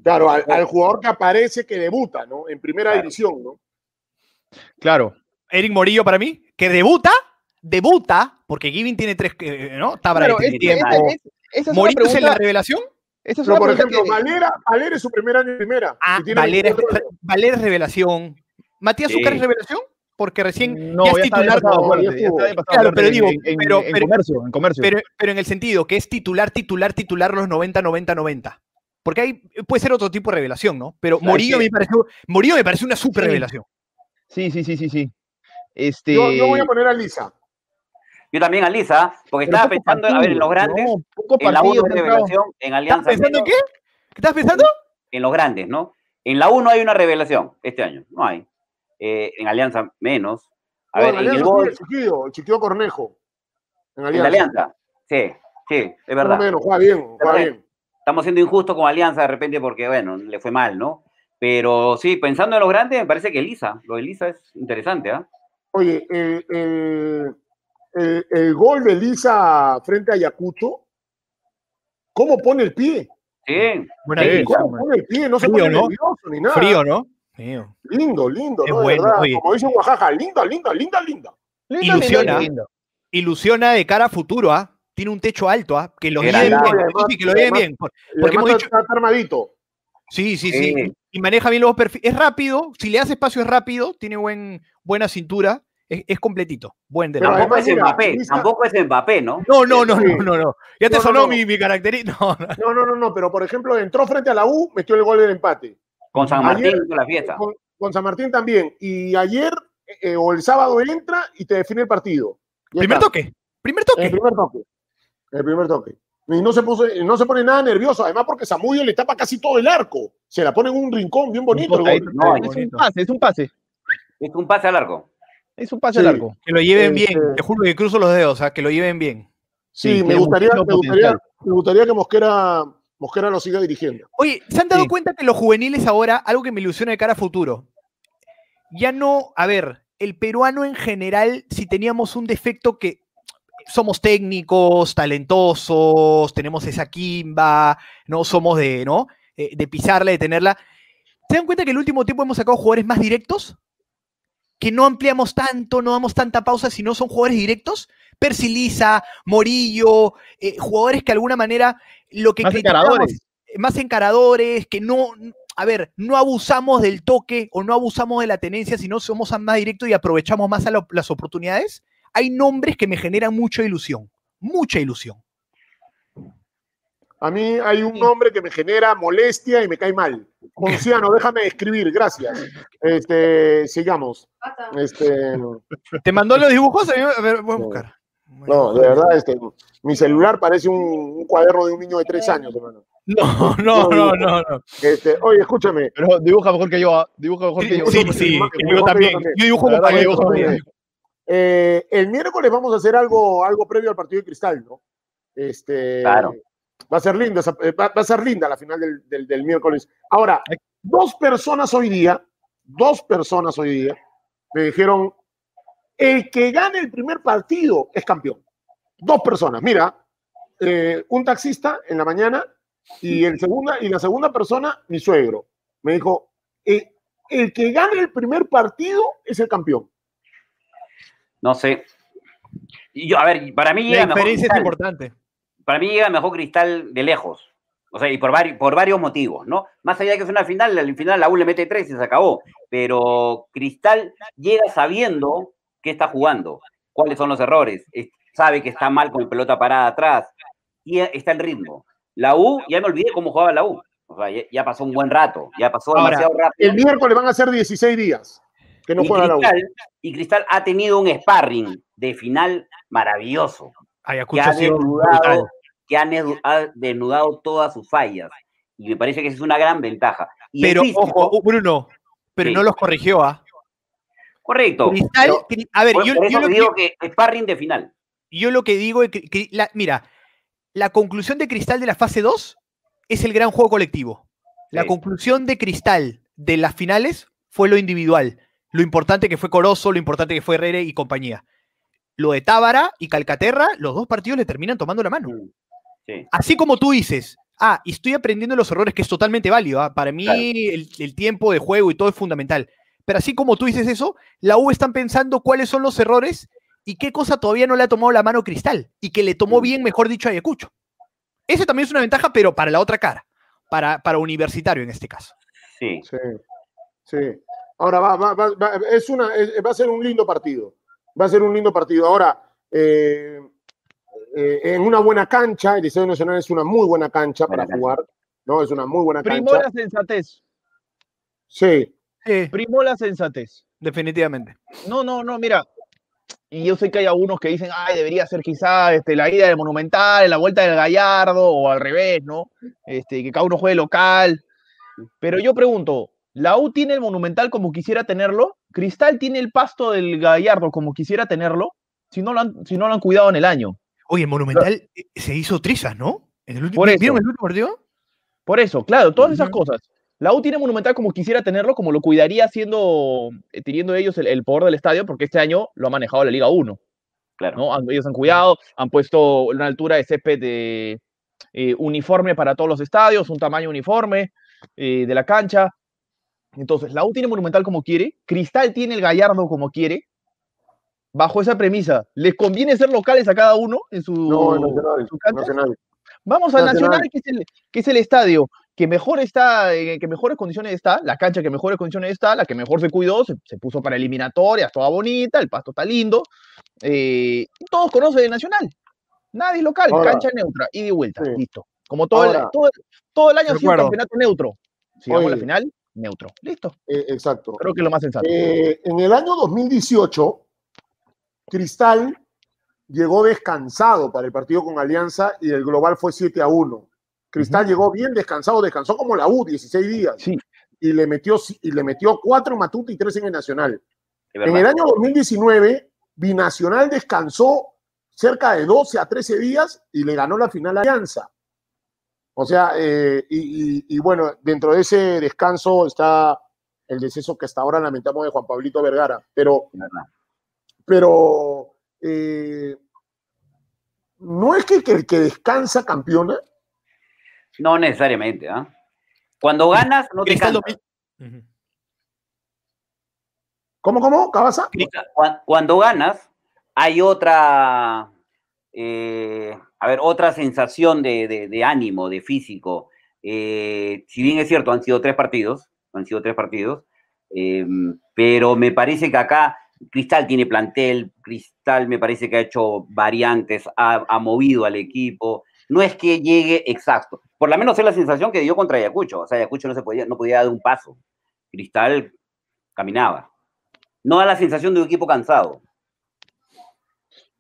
Claro, al, al jugador que aparece que debuta, ¿no? En primera Claro. división, ¿no? Claro. Eric Morillo para mí, que debuta, debuta, porque Giving tiene tres, eh, ¿no? Tabra Claro, es- tiempo. es- en la revelación. Esa es Pero, por ejemplo, que- Valera, Valera es su primer año en primera. Ah, Valera es, 24 años. Valera es revelación. Matías Sí. Zucker es revelación, porque recién No, ya es ya está bien titular. pasado no, fuerte, ya ya estuvo. está bien pasado Claro, fuerte pero en- digo, en, en- pero- en pero- comercio, en comercio. Pero, pero en el sentido que es titular, titular, titular los 90, 90, 90. Porque ahí puede ser otro tipo de revelación, ¿no? Pero Claro, Morillo que- me pareció, Morillo me pareció una super Sí. revelación. Sí, sí, sí, sí, sí. Este, Yo, yo voy a poner a Lisa. Yo también a Lisa, porque pero estaba pensando, a ver, en los grandes, no, en la 1 partidos es ha entrado. revelación, en ¿Estás Alianza pensando en qué? ¿Qué estás pensando? en los grandes, ¿no? En la 1 hay una revelación este año, no hay. Eh, en Alianza menos. A No, ver, en en el gol, el chiquillo, el chiquillo Cornejo. En en Alianza. la Alianza. Sí, sí, es verdad. menos, juega bien, juega bien. Estamos siendo injustos con Alianza de repente porque, bueno, le fue mal, ¿no? Pero sí, pensando en los grandes, me parece que Elisa, lo de Elisa es interesante, ¿ah? Oye, el, el- gol de Lisa frente a Ayacucho, ¿cómo pone el pie? Sí, Buena Sí, ¿Cómo pone el pie? No se Frío, pone ¿no? nervioso ni nada. Frío, ¿no? Frío. Lindo, lindo, Es ¿no? De bueno, verdad. oye. Como dice en Oaxaca, linda, linda, linda, linda. Lindo, Ilusiona. lindo. Ilusiona de cara a futuro, ¿ah? Tiene un techo alto, ¿ah? Que lo lleven bien. Además- sí, que lo además- bien. Porque hemos dicho- está armadito. Sí, sí, sí. Sí. Y maneja bien los perfiles. Es rápido. Si le hace espacio es rápido. Tiene buen, buena cintura. Es, es completito. Buen delantero. tampoco es Mbappé, tampoco es Mbappé, ¿no? No, no, no, no, no, no. Ya te No, sonó no. mi, mi característica. No, no. No, no, no, no, pero por ejemplo, entró frente a la U, metió el gol del empate. Con San Ayer- Martín hizo la fiesta. Con, con San Martín también. Y ayer eh, o el sábado entra y te define el partido. Primer toque. Primer En el toque. primer toque. El primer toque. Y no se, puse- no se pone nada nervioso, además porque Samudio le tapa casi todo el arco. Se la pone en un rincón bien bonito. el Ahí- gol. No, es un pase, es un pase. Es un pase al arco. Es un pase Sí. largo. Que lo lleven Este- bien. Te juro que cruzo los dedos, o sea, que lo lleven bien. Sí, Sí, me, gustaría, me, gustaría, me gustaría que Mosquera, Mosquera lo siga dirigiendo. Oye, ¿se han dado Sí. cuenta que los juveniles ahora, algo que me ilusiona de cara a futuro? Ya no, a ver, el peruano en general, si teníamos un defecto que somos técnicos, talentosos, tenemos esa quimba, no somos de, ¿no? Eh, de pisarla, de tenerla. ¿Se dan cuenta que el último tiempo hemos sacado jugadores más directos? Que no ampliamos tanto, no damos tanta pausa, sino son jugadores directos. Persiliza, Morillo, eh, jugadores que de alguna manera lo que Más encaradores. más encaradores, que no, a ver, no abusamos del toque o no abusamos de la tenencia, sino somos más directos y aprovechamos más a lo- las oportunidades. Hay nombres que me generan mucha ilusión, mucha ilusión. A mí hay un nombre que me genera molestia y me cae mal. Ponciano, déjame escribir, gracias. Este, sigamos. Este, ¿Te mandó los dibujos? A ver, voy a buscar. no, de verdad, este, mi celular parece un, un cuaderno de un niño de tres años, hermano. No, no, no, no, no. Este, oye, escúchame. Pero dibuja mejor que yo, ¿ah? dibuja mejor que yo. Sí, sí, yo- también. yo- dibujo como yo- también. Eh, el miércoles vamos a hacer algo, algo previo al partido de Cristal, ¿no? Este, Claro. Va a ser eh, va, a ser linda la final del, del- del miércoles. Ahora, dos personas hoy día, dos personas hoy día, me dijeron, el que gane el primer partido es campeón. Dos personas. Mira, eh, un taxista en la mañana y, el segunda, y la segunda persona, mi suegro. Me dijo, eh, el que gane el primer partido es el campeón. No sé. Y yo, a ver, para mí La diferencia es importante. Para mí llega mejor Cristal de lejos. O sea, y por, vari- por varios motivos, ¿no? Más allá de que es una final, al final la U le mete tres y se acabó. Pero Cristal llega sabiendo qué está jugando, cuáles son los errores. es- sabe que está mal con la pelota parada atrás y está en ritmo. La U, ya me olvidé cómo jugaba la U. O sea, ya, ya pasó un buen rato, ya pasó Ahora, demasiado rápido. El miércoles van a ser 16 días que no y, juega la U. Cristal, y Cristal ha tenido un sparring de final maravilloso Ayacucho ha desnudado, que ha, desnudado todas sus fallas. Y me parece que esa es una gran ventaja. Y Pero, físico, ojo, Bruno, pero Sí. no los corrigió, ¿ah? correcto. Cristal, Pero Cri- a ver, por, yo, por yo lo te que, digo que sparring de final. yo lo que digo es que, que la- mira, la conclusión de Cristal de la fase 2 es el gran juego colectivo. La Sí. conclusión de Cristal de las finales fue lo individual. Lo importante que fue Corozo, lo importante que fue Herrera y compañía. Lo de Tábara y Calcaterra, los dos partidos le terminan tomando la mano. Sí. Así como tú dices, ah, y estoy aprendiendo los errores, que es totalmente válido. ah, Para mí, Claro. el, el tiempo de juego y todo es fundamental. Pero así como tú dices eso, la U están pensando cuáles son los errores y qué cosa todavía no le ha tomado la mano Cristal y que le tomó Mm. bien, mejor dicho, a Ayacucho. Ese también es una ventaja, pero para la otra cara, para, para universitario en este caso. Sí. Sí, sí. Ahora va, va, va, va- es una, es- va a ser un lindo partido. Va a ser un lindo partido. Ahora, eh, eh, en una buena cancha, el Liceo Nacional es una muy buena cancha Buena para cancha. jugar. ¿no? Es una muy buena Primó cancha. la sensatez. Sí, Sí, Primó la sensatez. definitivamente. No, no, no, mira. Y yo sé que hay algunos que dicen, ay, debería ser quizá este, la ida del Monumental, la vuelta del Gallardo, o al revés, ¿no? Este, que cada uno juegue local. Pero yo pregunto, ¿la U tiene el Monumental como quisiera tenerlo? ¿Cristal tiene el pasto del Gallardo como quisiera tenerlo? Si no lo han, si no lo han cuidado en el año. Oye, el Monumental eh, se hizo trizas, ¿no? En el último, Por ¿Vieron eso. el último partido? Por eso, claro, todas esas cosas. La U tiene Monumental como quisiera tenerlo, como lo cuidaría siendo, eh, teniendo ellos el, el poder del estadio, porque este año lo ha manejado la Liga 1. Claro. ¿no? Han- ellos han cuidado, han puesto una altura de césped de, eh, uniforme para todos los estadios, un tamaño uniforme eh, de la cancha. Entonces, la U tiene Monumental como quiere, Cristal tiene el Gallardo como quiere. Bajo esa premisa, ¿les conviene ser locales a cada uno en su, no, Nacional. en su cancha? Nacional. Vamos al Nacional. Nacional, que es el, que es el estadio que mejor está, eh, que mejores condiciones está, la cancha que mejores condiciones está, la que mejor se cuidó, se, se puso para eliminatorias, toda bonita, el pasto está lindo. eh, todos conocen el Nacional. Nadie es local, Ahora, cancha neutra, y vuelta, sí. listo. Como todo, el, todo, todo el año de ha sido un campeonato neutro. Si vamos a la final, neutro. Listo. Eh, exacto. Creo que es lo más sensato. Eh, en el año 2018, Cristal llegó descansado para el partido con Alianza y el global fue 7 a 1. Cristal llegó bien descansado, descansó como la U, 16 días. Sí. Y le metió, y le metió 4 en Matute y 3 en el Nacional. En el año 2019, Binacional descansó cerca de 12 a 13 días y le ganó la final a Alianza. O sea, eh, y, y- y bueno, dentro de ese descanso está el deceso que hasta ahora lamentamos de Juan Pablito Vergara. Pero, pero eh, no es que, que el que descansa campeona. No necesariamente, ¿ah? Cuando ganas, no te cansas. 2000. Ujú. ¿Cómo, cómo? ¿Cabasa? Cuan- Cuando ganas, hay otra, eh, a ver, otra sensación de, ánimo, de físico. Eh, si bien es cierto, han sido tres partidos, han sido tres partidos, eh, pero me parece que acá Cristal tiene plantel, Cristal me parece que ha hecho variantes, ha, ha movido al equipo. No es que llegue exacto. Por lo menos es la sensación que dio contra Ayacucho. O sea, Ayacucho no se podía, no podía dar un paso. Cristal caminaba. No da la sensación de un equipo cansado.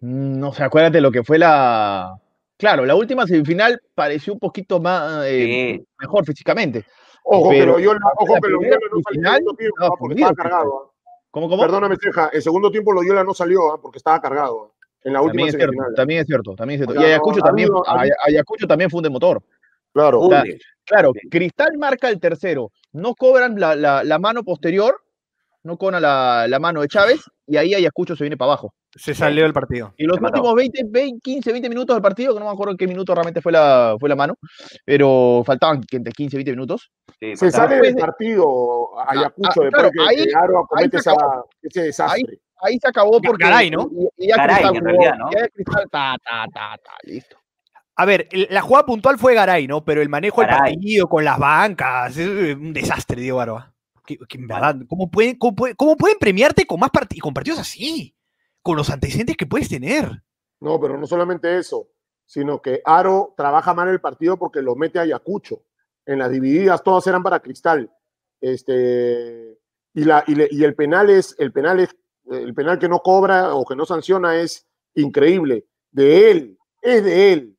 Mm, No sé, acuérdate lo que fue la. Claro, la última semifinal pareció un poquito más eh, Sí. mejor físicamente. Ojo que Pero lo Loyola, ojo la que primera Loyola no salió en el segundo tiempo, estaba ah, porque estaba cargado. ah. ¿Cómo, cómo? Perdóname, Ceja, el segundo tiempo Loyola no salió ah, porque estaba cargado en la última También es cierto, semifinal. también es cierto, también es cierto. O Y Ayacucho no, también, Ay- Ayacucho también funde motor. Claro. O sea, Funde. Claro, Sí. Cristal marca el tercero, no cobran la, la- la mano posterior, no cobran la, la mano de Chávez, y ahí Ayacucho se viene para abajo. Se salió del partido. Y los Se últimos 20, 20, 15, 20 minutos del partido, que no me acuerdo en qué minuto realmente fue la, fue la mano, pero faltaban entre 15 y 20 minutos. Sí, Se sale Después del de- partido Ayacucho ah, después claro, que, ahí- que Aro ahí comete se esa- acabó. ese desastre. Ahí se acabó porque. Garay, ¿no? Y, y ya Garay, Cristal en realidad, ¿no? ya Cristal, ta, ta, ta, ta, listo. A ver, la jugada puntual fue Garay, ¿no? Pero el manejo del partido con las bancas, es un desastre, Diego Barba. Que, que en verdad, ¿cómo pueden, cómo, pueden- cómo pueden premiarte con más parti- con partidos así? Con los antecedentes que puedes tener. No, pero no solamente eso, sino que Aro trabaja mal el partido porque lo mete a Ayacucho. En las divididas todas eran para Cristal. Este, y, la, y, le- y el penal es, el penal es, el penal que no cobra o que no sanciona es increíble. De él, es de él.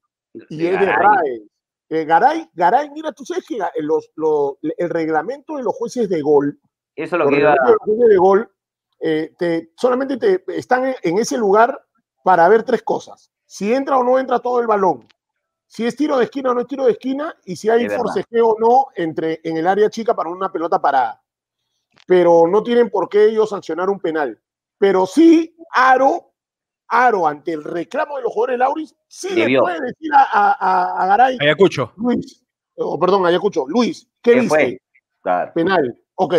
Y es de Garay. Eh, Garay, Garay, mira, tú sabes que ga- los, los- el reglamento de los jueces de gol Eso es lo que iba. los jueces de gol eh, te, solamente te, están en, en ese lugar para ver tres cosas. Si entra o no entra todo el balón. Si es tiro de esquina o no es tiro de esquina. Y si hay forcejeo o no entre, en el área chica para una pelota parada. Pero no tienen por qué ellos sancionar un penal. Pero sí, Aro, Aro, ante el reclamo de los jugadores Lauris, sí le Debió. puede decir a, a, a- a Garay, Ayacucho. Luis, o perdón, Ayacucho, Luis, ¿qué ¿Qué viste? fue? Claro. penal, ok,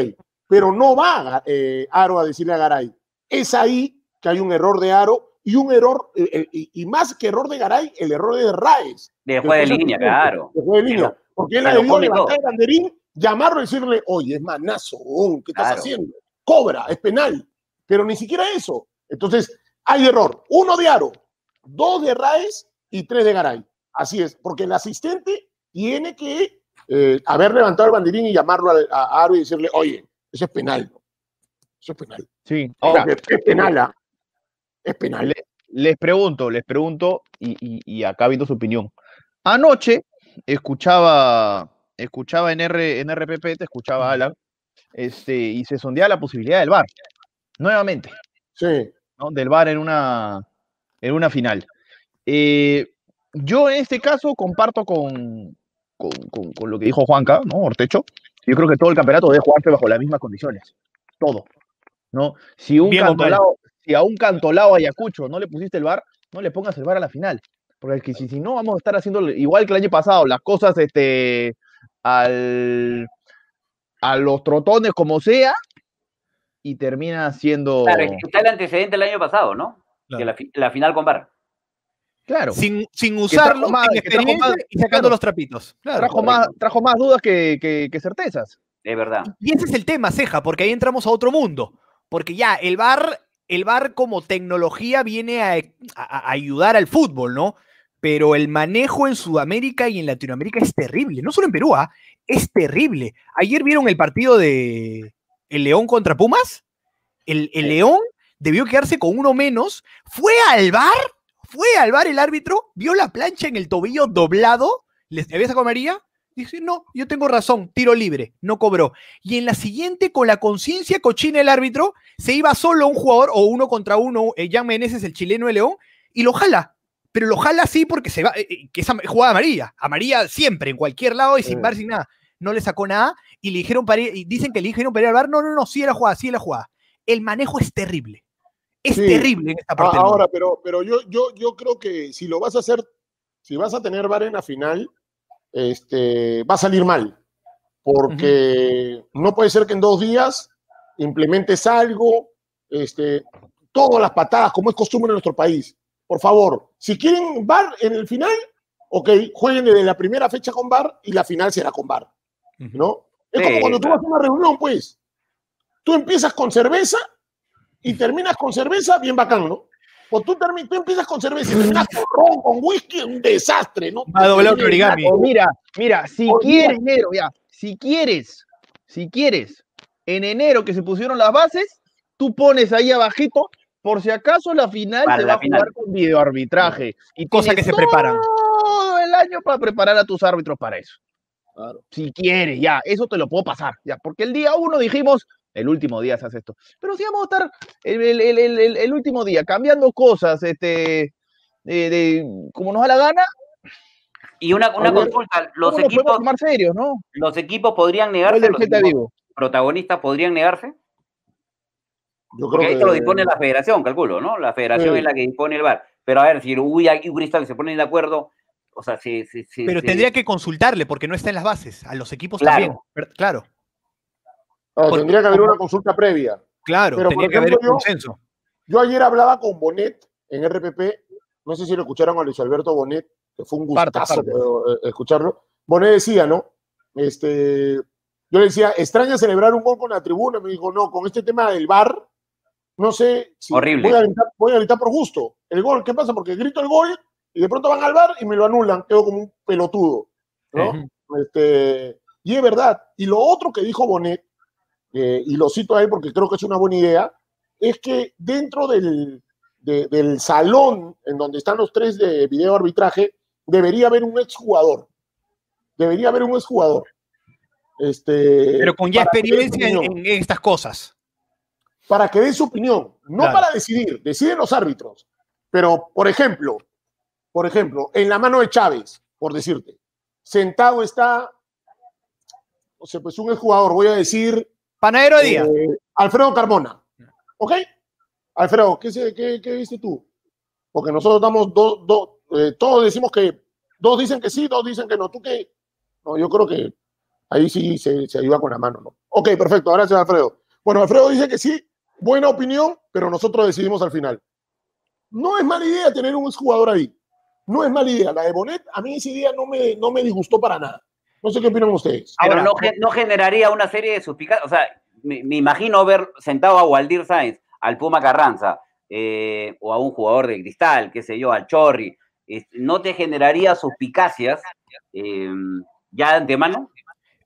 pero no va eh, Aro a decirle a Garay. Es ahí que hay un error de Aro y un error, eh, eh, y, y más que error de Garay, el error de Raes. De juego de línea, claro. de juego de línea. Pero- Porque él debido come levantar el banderín, llamarlo y decirle, oye, es manazo, ¿qué estás Claro. haciendo? Cobra, es penal. Pero ni siquiera eso. Entonces, hay error. Uno de Aro, dos de Raes y tres de Garay. Así es, porque el asistente tiene que eh, haber levantado el banderín y llamarlo a, a Aro y decirle, oye, eso es penal. ¿no? Eso es penal. Sí. Ahora, Porque es penal, ¿ah? Es penal. Le- les pregunto, les pregunto, y, y- y acá viendo su opinión. Anoche escuchaba, escuchaba en, R, en RPP, te escuchaba Alan, este, y se sondeaba la posibilidad del VAR, nuevamente, Sí. ¿no? Del VAR en una, en una final. Eh, yo en este caso comparto con, con, con- con lo que dijo Juanca, ¿no? Ortecho. Yo creo que todo el campeonato debe jugarse bajo las mismas condiciones. Todo. ¿no? Si, un Bien, cantolao, si a un cantolao Ayacucho no le pusiste el VAR, no le pongas el VAR a la final. Porque es que si, si no, vamos a estar haciendo igual que el año pasado, las cosas este, al, a los trotones como sea, y termina siendo. Claro, está el antecedente el año pasado, ¿no? Claro. Que la, fi- la final con VAR. Claro, Sin, sin usarlo, más- sin que trajo experiencia más- y sacando claro. los trapitos. Claro. trajo, más, trajo más dudas que, que- que certezas. Es verdad. Y ese es el tema, Ceja, porque ahí entramos a otro mundo. Porque ya, el VAR, el VAR como tecnología viene a, a- a ayudar al fútbol, ¿no? Pero el manejo en Sudamérica y en Latinoamérica es terrible. No solo en Perú, ¿ah? es terrible. Ayer vieron el partido de el León contra Pumas. El, el León debió quedarse con uno menos. Fue al VAR, Fue al bar el árbitro, vio la plancha en el tobillo doblado, les había sacado amarilla, dice, no, yo tengo razón, tiro libre, no cobró. Y en la siguiente, con la conciencia cochina el árbitro, se iba solo un jugador o uno contra uno, eh, Jan Meneses, el chileno de León, y lo jala. Pero lo jala así porque se va, eh, eh, que es am- jugada amarilla, amarilla siempre, en cualquier lado y sin Mm. bar, sin nada. No le sacó nada y le dijeron para ir- y dicen que le dijeron para ir al bar, no, no, no, sí era jugada, sí era jugada. El manejo es terrible. Es Sí. terrible en esta parte. ahora, pero, pero yo, yo, yo creo que si lo vas a hacer, si vas a tener VAR en la final, este, va a salir mal. Porque no puede ser que en dos días implementes algo, este, todas las patadas, como es costumbre en nuestro país. Por favor, si quieren VAR en el final, ok, jueguen desde la primera fecha con VAR y la final será con VAR. ¿no? Es como cuando tú vas a una reunión, pues. Tú empiezas con cerveza y terminas con cerveza, bien bacán, ¿no? O tú, tú empiezas con cerveza y terminas con ron, con whisky, un desastre, ¿no? Va doblado que origami. O mira, mira, si Olvida- quieres, enero, ya, si quieres, si quieres, en enero que se pusieron las bases, tú pones ahí abajito, por si acaso la final Para se la va a jugar final. con videoarbitraje. Y Cosa que se preparan. Todo el año para preparar a tus árbitros para eso. Claro. Si quieres, ya, eso te lo puedo pasar, ya, porque el día uno dijimos, el último día se hace esto. Pero si vamos a estar el, el- el- el- el- el último día cambiando cosas, este, de, de- como nos da la gana, Y una, una ver, consulta, los ¿cómo nos podemos equipos, tomar serios, no? los equipos podrían negarse, los equipos protagonistas podrían negarse, Yo creo porque que esto lo dispone la federación, calculo, ¿no? La federación Sí. es la que dispone el VAR. Pero a ver, si Uruguay y Cristal se ponen de acuerdo, o sea, si, si- Pero tendría que consultarle porque no está en las bases. A los equipos Claro. también. Claro, Ah, tendría que haber una consulta previa. claro. Pero, por tendría que haber ejemplo, un yo- consenso. Yo ayer hablaba con Bonet en RPP, no sé si lo escucharon a Luis Alberto Bonet, que fue un gustazo parte. eh, escucharlo. Bonet decía, ¿no? Este, yo le decía, extraña celebrar un gol con la tribuna. Me dijo, no, con este tema del bar, no sé si Horrible. Voy, a gritar, voy a gritar por gusto. El gol, ¿qué pasa? Porque grito el gol y de pronto van al bar y me lo anulan, quedo como un pelotudo, ¿no? Este, y es verdad. Y lo otro que dijo Bonet, eh, y lo cito a él porque creo que es una buena idea, es que dentro del, de- del salón en donde están los tres de video arbitraje, debería haber un exjugador. Debería haber un exjugador. Este, Pero con ya experiencia en, estas cosas. Para que dé su opinión, no Claro. para decidir, deciden los árbitros. Pero, por ejemplo, por ejemplo, en la mano de Chávez, por decirte, sentado está, no sé, pues un exjugador, voy a decir, Panadero de día. Eh, Alfredo Carmona. ¿Ok? Alfredo, ¿qué, qué, qué viste tú? Porque nosotros damos dos, dos, eh, todos decimos que dos dicen que sí, dos dicen que no. ¿Tú qué? No, yo creo que ahí sí se, se ayuda con la mano, ¿no? Ok, perfecto, gracias Alfredo. Bueno, Alfredo dice que sí, buena opinión, pero nosotros decidimos al final. No es mala idea tener un jugador ahí. No es mala idea. La de Bonet, a mí ese día no me, no me disgustó para nada. No sé qué opinan ustedes. Pero Ahora, no, gen- no generaría una serie de suspicacias. O sea, me, me imagino ver sentado a Waldir Sáenz, al Puma Carranza, eh, o a un jugador de cristal, qué sé yo, al Chorri. ¿No te generaría suspicacias eh, ya de antemano?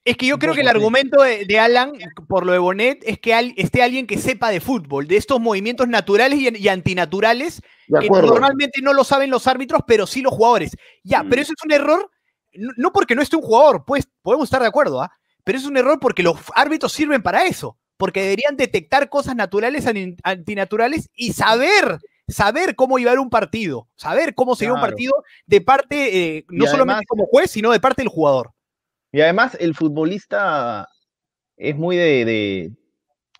Es que yo creo que el argumento de, de Alan por lo de Bonet es que al- esté alguien que sepa de fútbol, de estos movimientos naturales y, y antinaturales que normalmente no lo saben los árbitros, pero sí los jugadores. Ya, Mm. pero eso es un error, no, no porque no esté un jugador, pues podemos estar de acuerdo, ¿ah? Pero es un error porque los árbitros sirven para eso, porque deberían detectar cosas naturales, antinaturales y saber, saber cómo llevar un partido, saber cómo se lleva un partido de parte, eh, no solamente como juez, sino de parte del jugador. Y además el futbolista es muy de, de-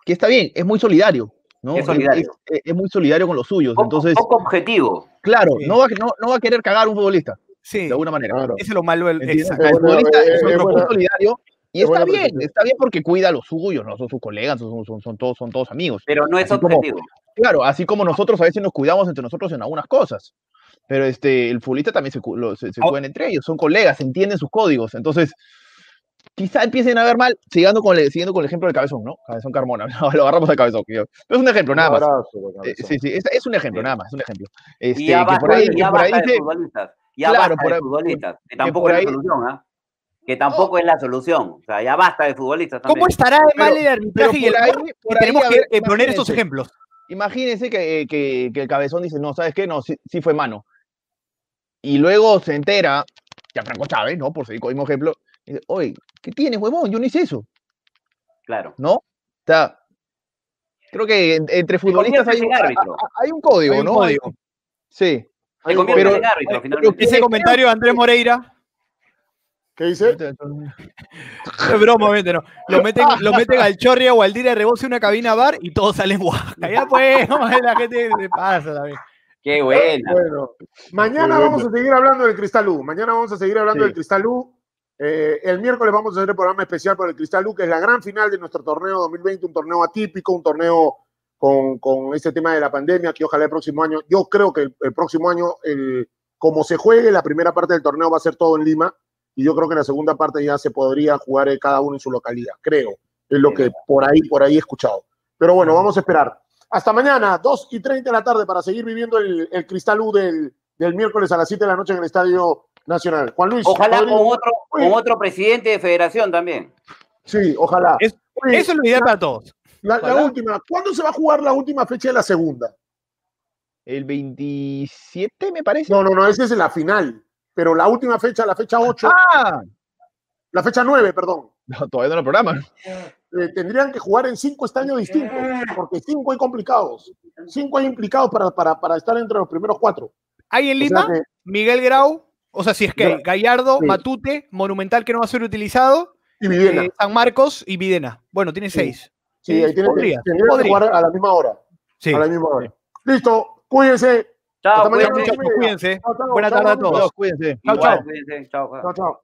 que está bien, es muy solidario, ¿no? Es solidario. Es, es muy solidario con los suyos. Poco, Entonces, poco objetivo. claro, Sí. no va, no, no va a querer cagar a un futbolista, Sí, de alguna manera. Claro. eso es lo malo del. El futbolista es- es, es otro muy buena- solidario y es está bien, está bien porque cuida a los suyos, no son sus colegas, son, son- son todos, son todos amigos. Pero no es Así como- objetivo. Claro, así como nosotros a veces nos cuidamos entre nosotros en algunas cosas. Pero este, el futbolista también se, lo- se, se Oh. cuidan entre ellos, son colegas, entienden sus códigos. Entonces, quizá empiecen a ver mal, siguiendo con, el, siguiendo con el ejemplo del cabezón, ¿no? Cabezón Carmona, lo agarramos al cabezón. que yo- Pero es un ejemplo, nada Un más. abrazo, Eh, sí, sí, es, es un ejemplo, Sí. nada más, es un ejemplo. Este, y ya que basta, por ahí, que ya por ahí basta de se- futbolistas. Ya Claro, basta por de ahí- futbolistas. Que tampoco es ahí- la solución, ¿ah? Que tampoco es la solución. O sea, ya basta de futbolistas también. ¿Cómo estará de Pero- mal el arbitraje y el ahí- por tenemos que ver, eh, poner estos imagínense. ejemplos. Imagínense que, que- que el cabezón dice, no, ¿sabes qué? No, sí, sí fue mano. Y luego se entera, ya Franco Chávez, ¿no? Por seguir con el mismo ejemplo, y dice, oye, ¿qué tienes, huevón? Yo no hice eso, Claro. ¿no? O sea, creo que en- entre futbolistas hay, conviertes en un- árbitro. hay un código, Hay un ¿no? código. Sí. Se convierte pero- en árbitro, finalmente. Ese comentario de Andrés Moreira, ¿Qué dice? es broma, obviamente, no. Lo meten, lo meten al Chorria o al Dire Rebose en una cabina bar y todos salen guaca. Ya pues, ¿cómo es la gente se pasa también. Qué buena. Bueno, mañana vamos a seguir hablando del Cristal U. Mañana vamos a seguir hablando Sí. del Cristal U. Eh, el miércoles vamos a hacer el programa especial por el Cristal U, que es la gran final de nuestro torneo 2020, un torneo atípico, un torneo con, con este tema de la pandemia, que ojalá el próximo año, yo creo que el, el próximo año, el, como se juegue, la primera parte del torneo va a ser todo en Lima, y yo creo que la segunda parte ya se podría jugar eh, cada uno en su localidad, creo. Es lo que por ahí, por ahí he escuchado. Pero bueno, vamos a esperar. Hasta mañana, 2 y 30 de la tarde, para seguir viviendo el, el Cristal U del, del miércoles a las 7 de la noche en el Estadio Nacional. Juan Luis. Ojalá con otro, con otro presidente de federación también. Sí, ojalá. Es- Oye, Eso es lo ideal para todos. La, última, ¿cuándo se va a jugar la última fecha de la segunda? El 27, me parece. No, no, no, esa es la final. Pero la última fecha, la fecha 8, Ah, la fecha 9, perdón. no, todavía no lo programa. eh, tendrían que jugar en cinco estadios distintos, porque cinco hay complicados. Cinco hay implicados para, para, para estar entre los primeros cuatro. Hay en O sea Lima que- Miguel Grau, o sea, si es que Ya. Gallardo, Sí. Matute, Monumental que no va a ser utilizado, y Videna. eh, San Marcos y Videna. Bueno, tiene Sí. seis. Sí, ahí tienen que, podría, que podría. jugar a la misma hora. Sí. A la misma hora. Listo, cuídense. Chao, Hasta mañana, cuídense. media. Cuídense. Chao, chao, Buena chao, tarde a todos. Cuídense. Chao, Igual, chao. cuídense. Chao. Chao, chao.